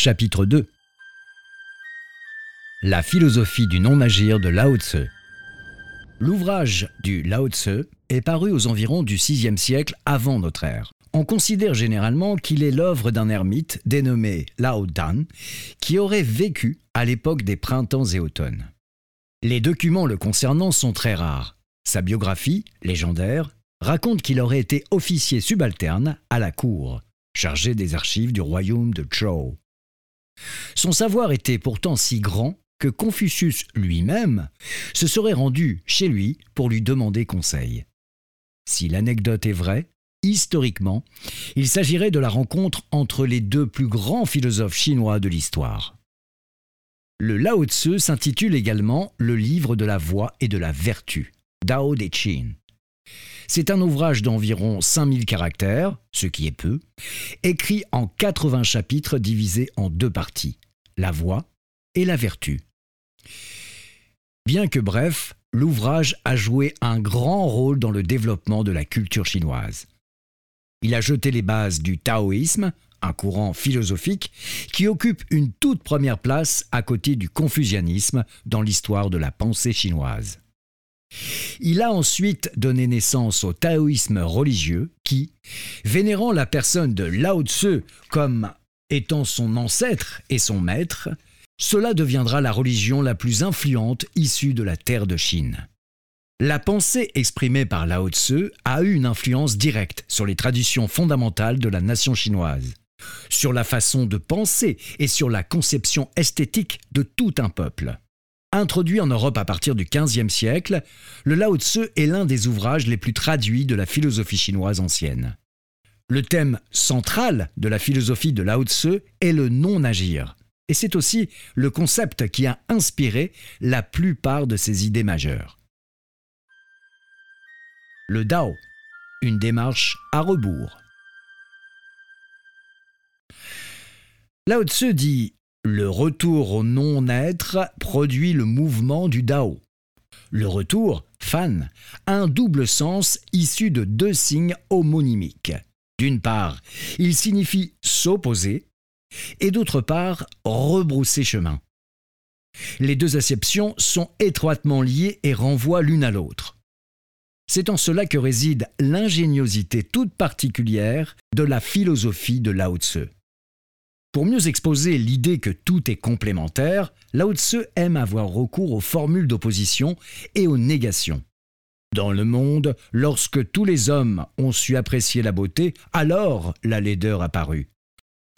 Chapitre 2 La philosophie du non-agir de Lao Tse. L'ouvrage du Lao Tse est paru aux environs du VIe siècle avant notre ère. On considère généralement qu'il est l'œuvre d'un ermite dénommé Lao Dan, qui aurait vécu à l'époque des printemps et automnes. Les documents le concernant sont très rares. Sa biographie, légendaire, raconte qu'il aurait été officier subalterne à la cour, chargé des archives du royaume de Zhou. Son savoir était pourtant si grand que Confucius lui-même se serait rendu chez lui pour lui demander conseil. Si l'anecdote est vraie, historiquement, il s'agirait de la rencontre entre les deux plus grands philosophes chinois de l'histoire. Le Lao Tzu s'intitule également Le livre de la voie et de la vertu, Dao De Chin. C'est un ouvrage d'environ 5000 caractères, ce qui est peu, écrit en 80 chapitres divisés en deux parties, la voie et la vertu. Bien que bref, l'ouvrage a joué un grand rôle dans le développement de la culture chinoise. Il a jeté les bases du taoïsme, un courant philosophique qui occupe une toute première place à côté du confucianisme dans l'histoire de la pensée chinoise. Il a ensuite donné naissance au taoïsme religieux qui, vénérant la personne de Lao Tzu comme étant son ancêtre et son maître, cela deviendra la religion la plus influente issue de la terre de Chine. La pensée exprimée par Lao Tzu a eu une influence directe sur les traditions fondamentales de la nation chinoise, sur la façon de penser et sur la conception esthétique de tout un peuple. Introduit en Europe à partir du XVe siècle, le Lao Tzu est l'un des ouvrages les plus traduits de la philosophie chinoise ancienne. Le thème central de la philosophie de Lao Tzu est le non-agir, et c'est aussi le concept qui a inspiré la plupart de ses idées majeures. Le Dao, une démarche à rebours. Lao Tzu dit le retour au non-être produit le mouvement du Dao. Le retour, fan, a un double sens issu de deux signes homonymiques. D'une part, il signifie s'opposer, et d'autre part, rebrousser chemin. Les deux acceptions sont étroitement liées et renvoient l'une à l'autre. C'est en cela que réside l'ingéniosité toute particulière de la philosophie de Lao Tzu. Pour mieux exposer l'idée que tout est complémentaire, Lao Tzu aime avoir recours aux formules d'opposition et aux négations. Dans le monde, lorsque tous les hommes ont su apprécier la beauté, alors la laideur apparut.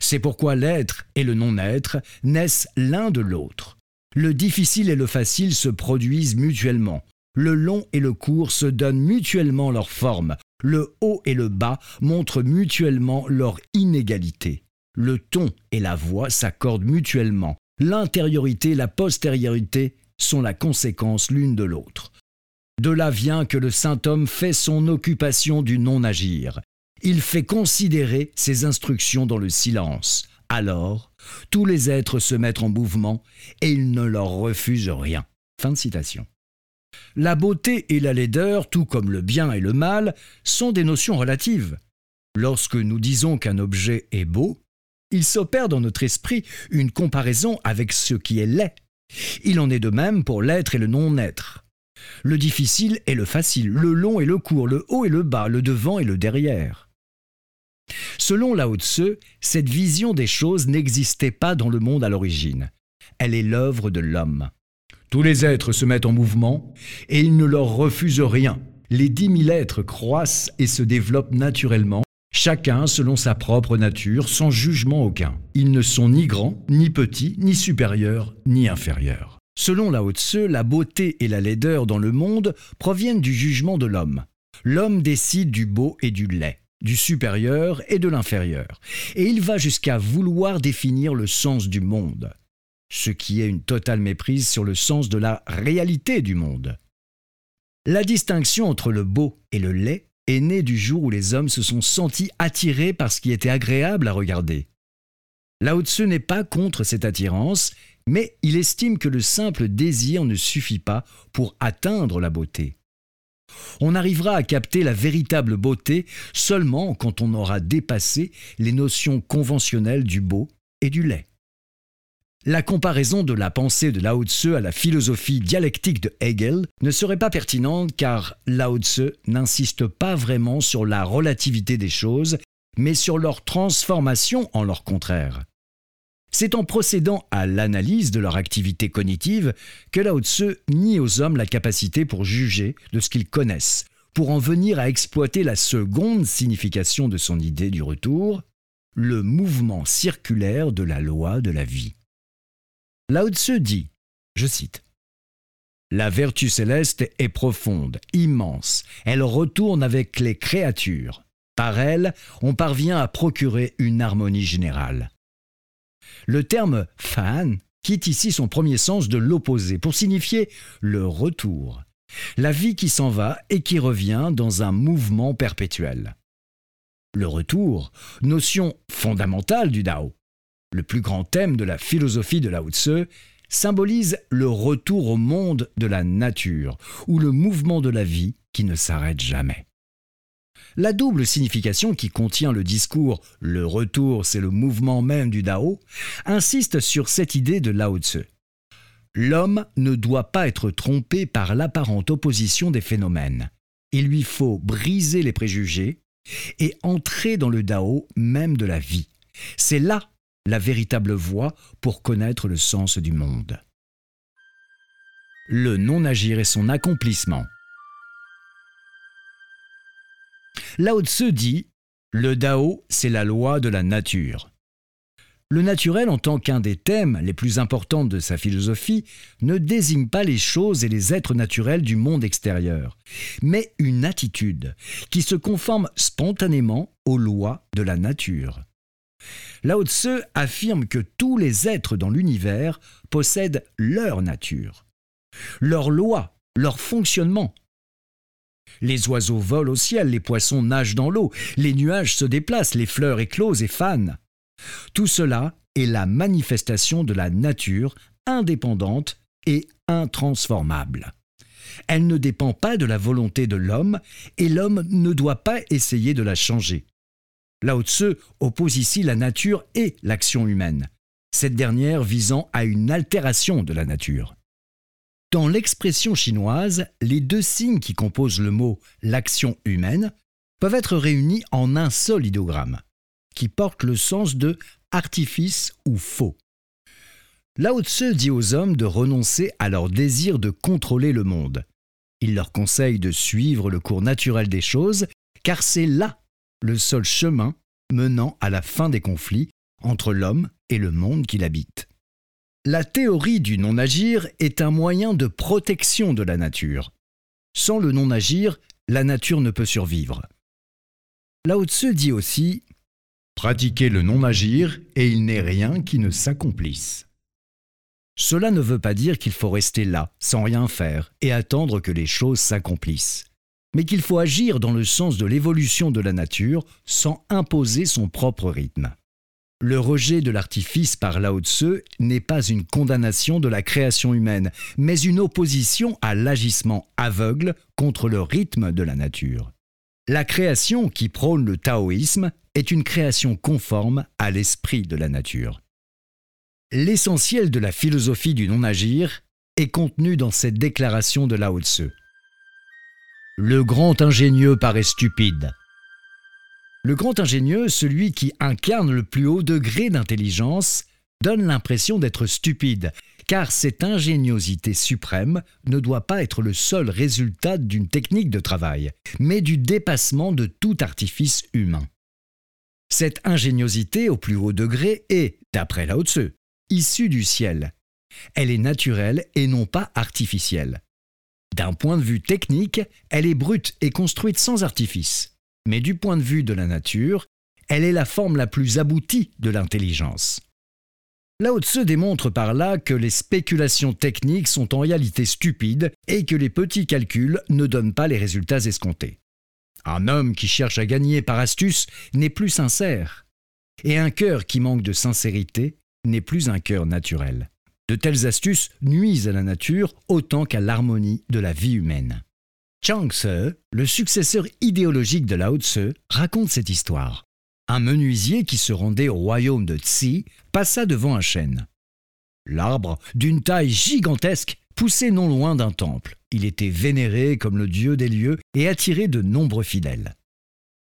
C'est pourquoi l'être et le non-être naissent l'un de l'autre. Le difficile et le facile se produisent mutuellement. Le long et le court se donnent mutuellement leur forme. Le haut et le bas montrent mutuellement leur inégalité. Le ton et la voix s'accordent mutuellement. L'intériorité et la postériorité sont la conséquence l'une de l'autre. De là vient que le saint homme fait son occupation du non-agir. Il fait considérer ses instructions dans le silence. Alors, tous les êtres se mettent en mouvement et il ne leur refuse rien. Fin de citation. La beauté et la laideur, tout comme le bien et le mal, sont des notions relatives. Lorsque nous disons qu'un objet est beau, il s'opère dans notre esprit une comparaison avec ce qui est laid. Il en est de même pour l'être et le non-être. Le difficile et le facile, le long et le court, le haut et le bas, le devant et le derrière. Selon Lao Tse, cette vision des choses n'existait pas dans le monde à l'origine. Elle est l'œuvre de l'homme. Tous les êtres se mettent en mouvement et il ne leur refuse rien. Les dix mille êtres croissent et se développent naturellement chacun selon sa propre nature, sans jugement aucun. Ils ne sont ni grands, ni petits, ni supérieurs, ni inférieurs. Selon Lao Tse, la beauté et la laideur dans le monde proviennent du jugement de l'homme. L'homme décide du beau et du laid, du supérieur et de l'inférieur, et il va jusqu'à vouloir définir le sens du monde, ce qui est une totale méprise sur le sens de la réalité du monde. La distinction entre le beau et le laid est né du jour où les hommes se sont sentis attirés par ce qui était agréable à regarder. Lao Tzu n'est pas contre cette attirance, mais il estime que le simple désir ne suffit pas pour atteindre la beauté. On arrivera à capter la véritable beauté seulement quand on aura dépassé les notions conventionnelles du beau et du laid. La comparaison de la pensée de Lao Tse à la philosophie dialectique de Hegel ne serait pas pertinente car Lao Tse n'insiste pas vraiment sur la relativité des choses, mais sur leur transformation en leur contraire. C'est en procédant à l'analyse de leur activité cognitive que Lao Tse nie aux hommes la capacité pour juger de ce qu'ils connaissent, pour en venir à exploiter la seconde signification de son idée du retour, le mouvement circulaire de la loi de la vie. Lao Tse dit, je cite, La vertu céleste est profonde, immense, elle retourne avec les créatures. Par elle, on parvient à procurer une harmonie générale. Le terme fan quitte ici son premier sens de l'opposé pour signifier le retour, la vie qui s'en va et qui revient dans un mouvement perpétuel. Le retour, notion fondamentale du Dao, le plus grand thème de la philosophie de Lao Tse, symbolise le retour au monde de la nature, ou le mouvement de la vie qui ne s'arrête jamais. La double signification qui contient le discours Le retour, c'est le mouvement même du Dao insiste sur cette idée de Lao Tse. L'homme ne doit pas être trompé par l'apparente opposition des phénomènes. Il lui faut briser les préjugés et entrer dans le Dao même de la vie. C'est là la véritable voie pour connaître le sens du monde. Le non-agir et son accomplissement. Lao Tse dit Le Dao, c'est la loi de la nature. Le naturel, en tant qu'un des thèmes les plus importants de sa philosophie, ne désigne pas les choses et les êtres naturels du monde extérieur, mais une attitude qui se conforme spontanément aux lois de la nature. Lao Tse affirme que tous les êtres dans l'univers possèdent leur nature, leurs lois, leur fonctionnement, les oiseaux volent au ciel, les poissons nagent dans l'eau, les nuages se déplacent, les fleurs éclosent et fanent. Tout cela est la manifestation de la nature indépendante et intransformable. Elle ne dépend pas de la volonté de l'homme et l'homme ne doit pas essayer de la changer. Lao Tse oppose ici la nature et l'action humaine, cette dernière visant à une altération de la nature. Dans l'expression chinoise, les deux signes qui composent le mot l'action humaine peuvent être réunis en un seul idéogramme, qui porte le sens de artifice ou faux. Lao Tse dit aux hommes de renoncer à leur désir de contrôler le monde. Il leur conseille de suivre le cours naturel des choses, car c'est là le seul chemin menant à la fin des conflits entre l'homme et le monde qu'il habite. La théorie du non-agir est un moyen de protection de la nature. Sans le non-agir, la nature ne peut survivre. Lao Tse dit aussi Pratiquez le non-agir et il n'est rien qui ne s'accomplisse. Cela ne veut pas dire qu'il faut rester là, sans rien faire, et attendre que les choses s'accomplissent, mais qu'il faut agir dans le sens de l'évolution de la nature sans imposer son propre rythme. Le rejet de l'artifice par Lao Tse n'est pas une condamnation de la création humaine, mais une opposition à l'agissement aveugle contre le rythme de la nature. La création qui prône le taoïsme est une création conforme à l'esprit de la nature. L'essentiel de la philosophie du non-agir est contenu dans cette déclaration de Lao Tse. Le grand ingénieux paraît stupide, le grand ingénieux, celui qui incarne le plus haut degré d'intelligence, donne l'impression d'être stupide, car cette ingéniosité suprême ne doit pas être le seul résultat d'une technique de travail, mais du dépassement de tout artifice humain. Cette ingéniosité au plus haut degré est, d'après Lao Tse, issue du ciel. Elle est naturelle et non pas artificielle. D'un point de vue technique, elle est brute et construite sans artifice mais du point de vue de la nature, elle est la forme la plus aboutie de l'intelligence. Lao Tse démontre par là que les spéculations techniques sont en réalité stupides et que les petits calculs ne donnent pas les résultats escomptés. Un homme qui cherche à gagner par astuce n'est plus sincère, et un cœur qui manque de sincérité n'est plus un cœur naturel. De telles astuces nuisent à la nature autant qu'à l'harmonie de la vie humaine. Chang Tse, le successeur idéologique de Lao Tse, raconte cette histoire. Un menuisier qui se rendait au royaume de Tsi passa devant un chêne. l'arbre, d'une taille gigantesque, poussait non loin d'un temple. Il était vénéré comme le dieu des lieux et attirait de nombreux fidèles.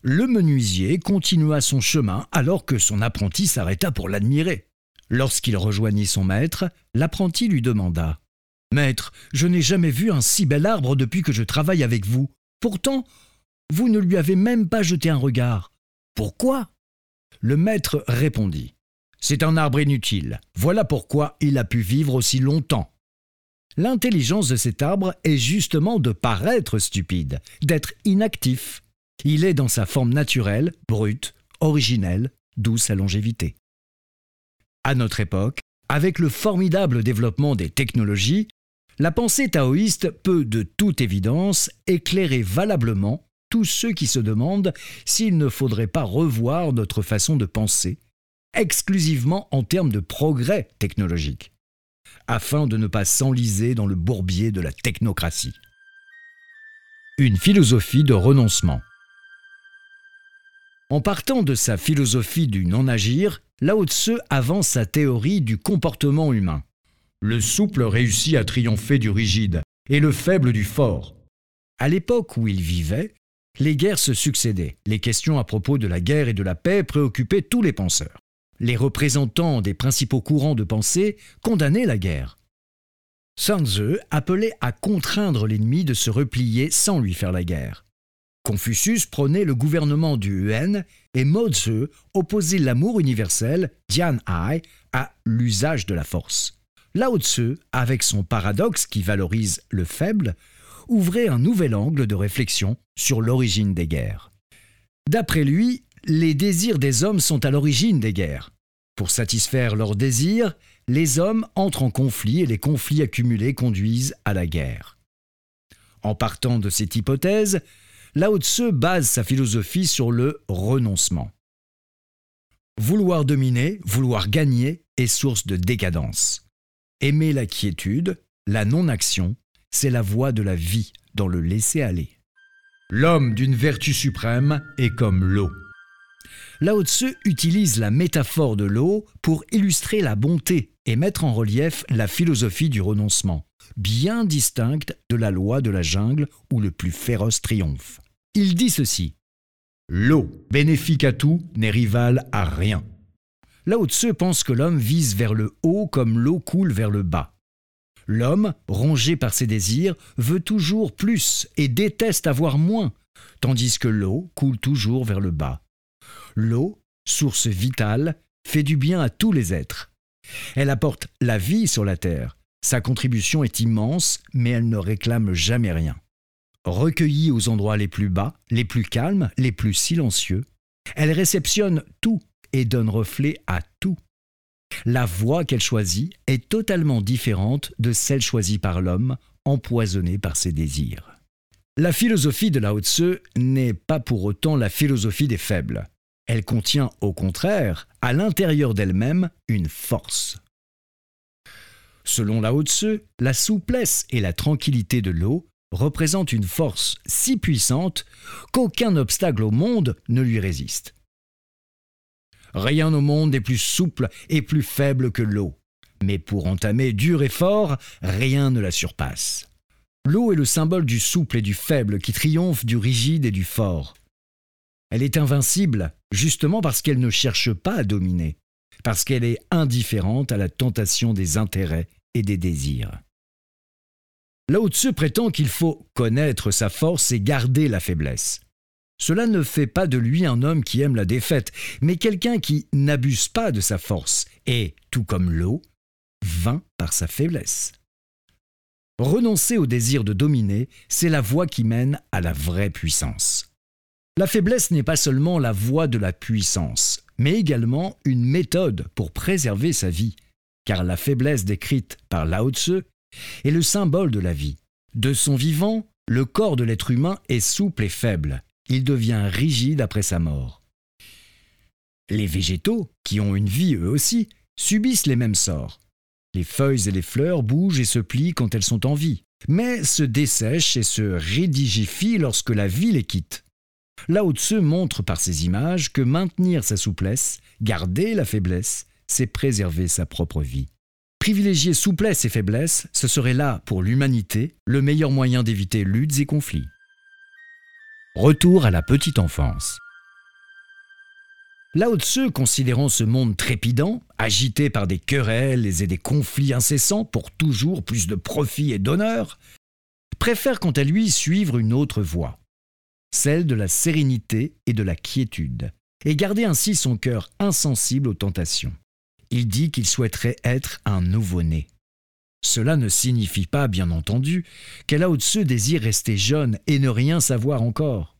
Le menuisier continua son chemin alors que son apprenti s'arrêta pour l'admirer. Lorsqu'il rejoignit son maître, l'apprenti lui demanda Maître, je n'ai jamais vu un si bel arbre depuis que je travaille avec vous. Pourtant, vous ne lui avez même pas jeté un regard. Pourquoi? Le maître répondit C'est un arbre inutile. Voilà pourquoi il a pu vivre aussi longtemps. L'intelligence de cet arbre est justement de paraître stupide, d'être inactif. Il est dans sa forme naturelle, brute, originelle, douce à longévité. À notre époque, avec le formidable développement des technologies, la pensée taoïste peut de toute évidence éclairer valablement tous ceux qui se demandent s'il ne faudrait pas revoir notre façon de penser, exclusivement en termes de progrès technologique, afin de ne pas s'enliser dans le bourbier de la technocratie. Une philosophie de renoncement. En partant de sa philosophie du non-agir, Lao Tse avance sa théorie du comportement humain. Le souple réussit à triompher du rigide et le faible du fort. À l'époque où il vivait, les guerres se succédaient. Les questions à propos de la guerre et de la paix préoccupaient tous les penseurs. Les représentants des principaux courants de pensée condamnaient la guerre. Sun Tzu appelait à contraindre l'ennemi de se replier sans lui faire la guerre. Confucius prônait le gouvernement du Yuan et Mo Tzu opposait l'amour universel, Dian Ai, à l'usage de la force. Lao Tzu, avec son paradoxe qui valorise le faible, ouvrait un nouvel angle de réflexion sur l'origine des guerres. D'après lui, les désirs des hommes sont à l'origine des guerres. Pour satisfaire leurs désirs, les hommes entrent en conflit et les conflits accumulés conduisent à la guerre. En partant de cette hypothèse, Lao Tse base sa philosophie sur le renoncement. Vouloir dominer, vouloir gagner est source de décadence. Aimer la quiétude, la non-action, c'est la voie de la vie dans le laisser-aller. L'homme d'une vertu suprême est comme l'eau. Lao Tse utilise la métaphore de l'eau pour illustrer la bonté et mettre en relief la philosophie du renoncement, bien distincte de la loi de la jungle où le plus féroce triomphe. Il dit ceci L'eau, bénéfique à tout, n'est rivale à rien. Lao Tse pense que l'homme vise vers le haut comme l'eau coule vers le bas. L'homme, rongé par ses désirs, veut toujours plus et déteste avoir moins, tandis que l'eau coule toujours vers le bas. L'eau, source vitale, fait du bien à tous les êtres. Elle apporte la vie sur la terre. Sa contribution est immense, mais elle ne réclame jamais rien. Recueillie aux endroits les plus bas, les plus calmes, les plus silencieux, elle réceptionne tout et donne reflet à tout. La voie qu'elle choisit est totalement différente de celle choisie par l'homme, empoisonné par ses désirs. La philosophie de Lao Tse n'est pas pour autant la philosophie des faibles. Elle contient au contraire, à l'intérieur d'elle-même, une force. Selon Lao Tse, la souplesse et la tranquillité de l'eau représentent une force si puissante qu'aucun obstacle au monde ne lui résiste. Rien au monde n'est plus souple et plus faible que l'eau. Mais pour entamer dur et fort, rien ne la surpasse. L'eau est le symbole du souple et du faible qui triomphe du rigide et du fort. Elle est invincible justement parce qu'elle ne cherche pas à dominer, parce qu'elle est indifférente à la tentation des intérêts et des désirs. Lao Tzu prétend qu'il faut connaître sa force et garder la faiblesse. Cela ne fait pas de lui un homme qui aime la défaite, mais quelqu'un qui n'abuse pas de sa force et, tout comme l'eau, vainc par sa faiblesse. Renoncer au désir de dominer, c'est la voie qui mène à la vraie puissance. La faiblesse n'est pas seulement la voie de la puissance, mais également une méthode pour préserver sa vie, car la faiblesse décrite par Lao Tse est le symbole de la vie. De son vivant, le corps de l'être humain est souple et faible, il devient rigide après sa mort. Les végétaux, qui ont une vie eux aussi, subissent les mêmes sorts. Les feuilles et les fleurs bougent et se plient quand elles sont en vie, mais se dessèchent et se rédigifient lorsque la vie les quitte. Lao Tse montre par ces images que maintenir sa souplesse, garder la faiblesse, c'est préserver sa propre vie. Privilégier souplesse et faiblesse, ce serait là, pour l'humanité, le meilleur moyen d'éviter luttes et conflits. Retour à la petite enfance. Lao Tse, considérant ce monde trépidant, agité par des querelles et des conflits incessants pour toujours plus de profit et d'honneur, préfère quant à lui suivre une autre voie, celle de la sérénité et de la quiétude, et garder ainsi son cœur insensible aux tentations. Il dit qu'il souhaiterait être un nouveau-né. Cela ne signifie pas, bien entendu, qu'elle a au-dessus désire rester jeune et ne rien savoir encore.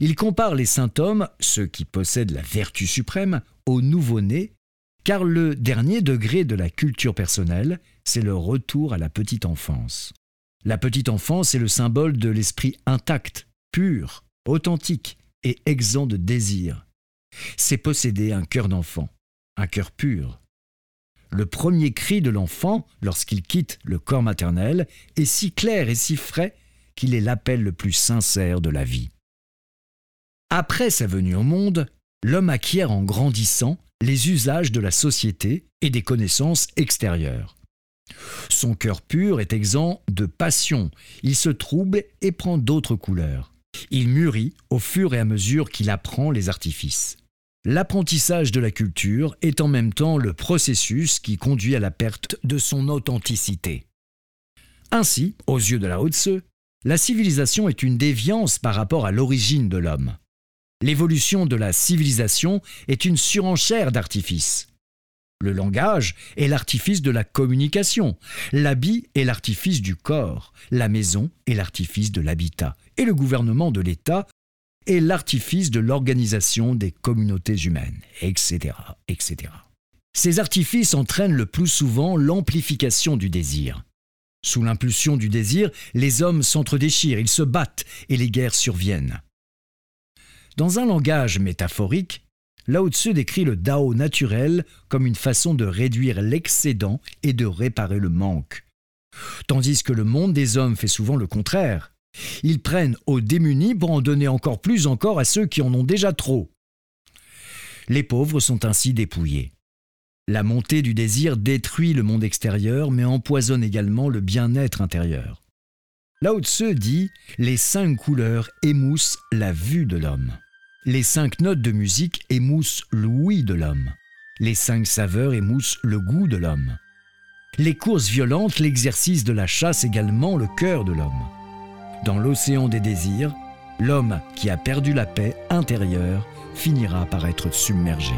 Il compare les saints hommes, ceux qui possèdent la vertu suprême, aux nouveau-nés, car le dernier degré de la culture personnelle, c'est le retour à la petite enfance. La petite enfance est le symbole de l'esprit intact, pur, authentique et exempt de désir. C'est posséder un cœur d'enfant, un cœur pur, le premier cri de l'enfant, lorsqu'il quitte le corps maternel, est si clair et si frais qu'il est l'appel le plus sincère de la vie. Après sa venue au monde, l'homme acquiert en grandissant les usages de la société et des connaissances extérieures. Son cœur pur est exempt de passion, il se trouble et prend d'autres couleurs. Il mûrit au fur et à mesure qu'il apprend les artifices. L'apprentissage de la culture est en même temps le processus qui conduit à la perte de son authenticité. Ainsi, aux yeux de la Haute la civilisation est une déviance par rapport à l'origine de l'homme. L'évolution de la civilisation est une surenchère d'artifices. Le langage est l'artifice de la communication, l'habit est l'artifice du corps, la maison est l'artifice de l'habitat, et le gouvernement de l'État et l'artifice de l'organisation des communautés humaines, etc., etc. Ces artifices entraînent le plus souvent l'amplification du désir. Sous l'impulsion du désir, les hommes s'entredéchirent, ils se battent et les guerres surviennent. Dans un langage métaphorique, Lao Tzu décrit le Dao naturel comme une façon de réduire l'excédent et de réparer le manque. Tandis que le monde des hommes fait souvent le contraire. Ils prennent aux démunis pour en donner encore plus encore à ceux qui en ont déjà trop. Les pauvres sont ainsi dépouillés. La montée du désir détruit le monde extérieur, mais empoisonne également le bien-être intérieur. Lao Tse dit Les cinq couleurs émoussent la vue de l'homme. Les cinq notes de musique émoussent l'ouïe de l'homme. Les cinq saveurs émoussent le goût de l'homme. Les courses violentes, l'exercice de la chasse également le cœur de l'homme. Dans l'océan des désirs, l'homme qui a perdu la paix intérieure finira par être submergé.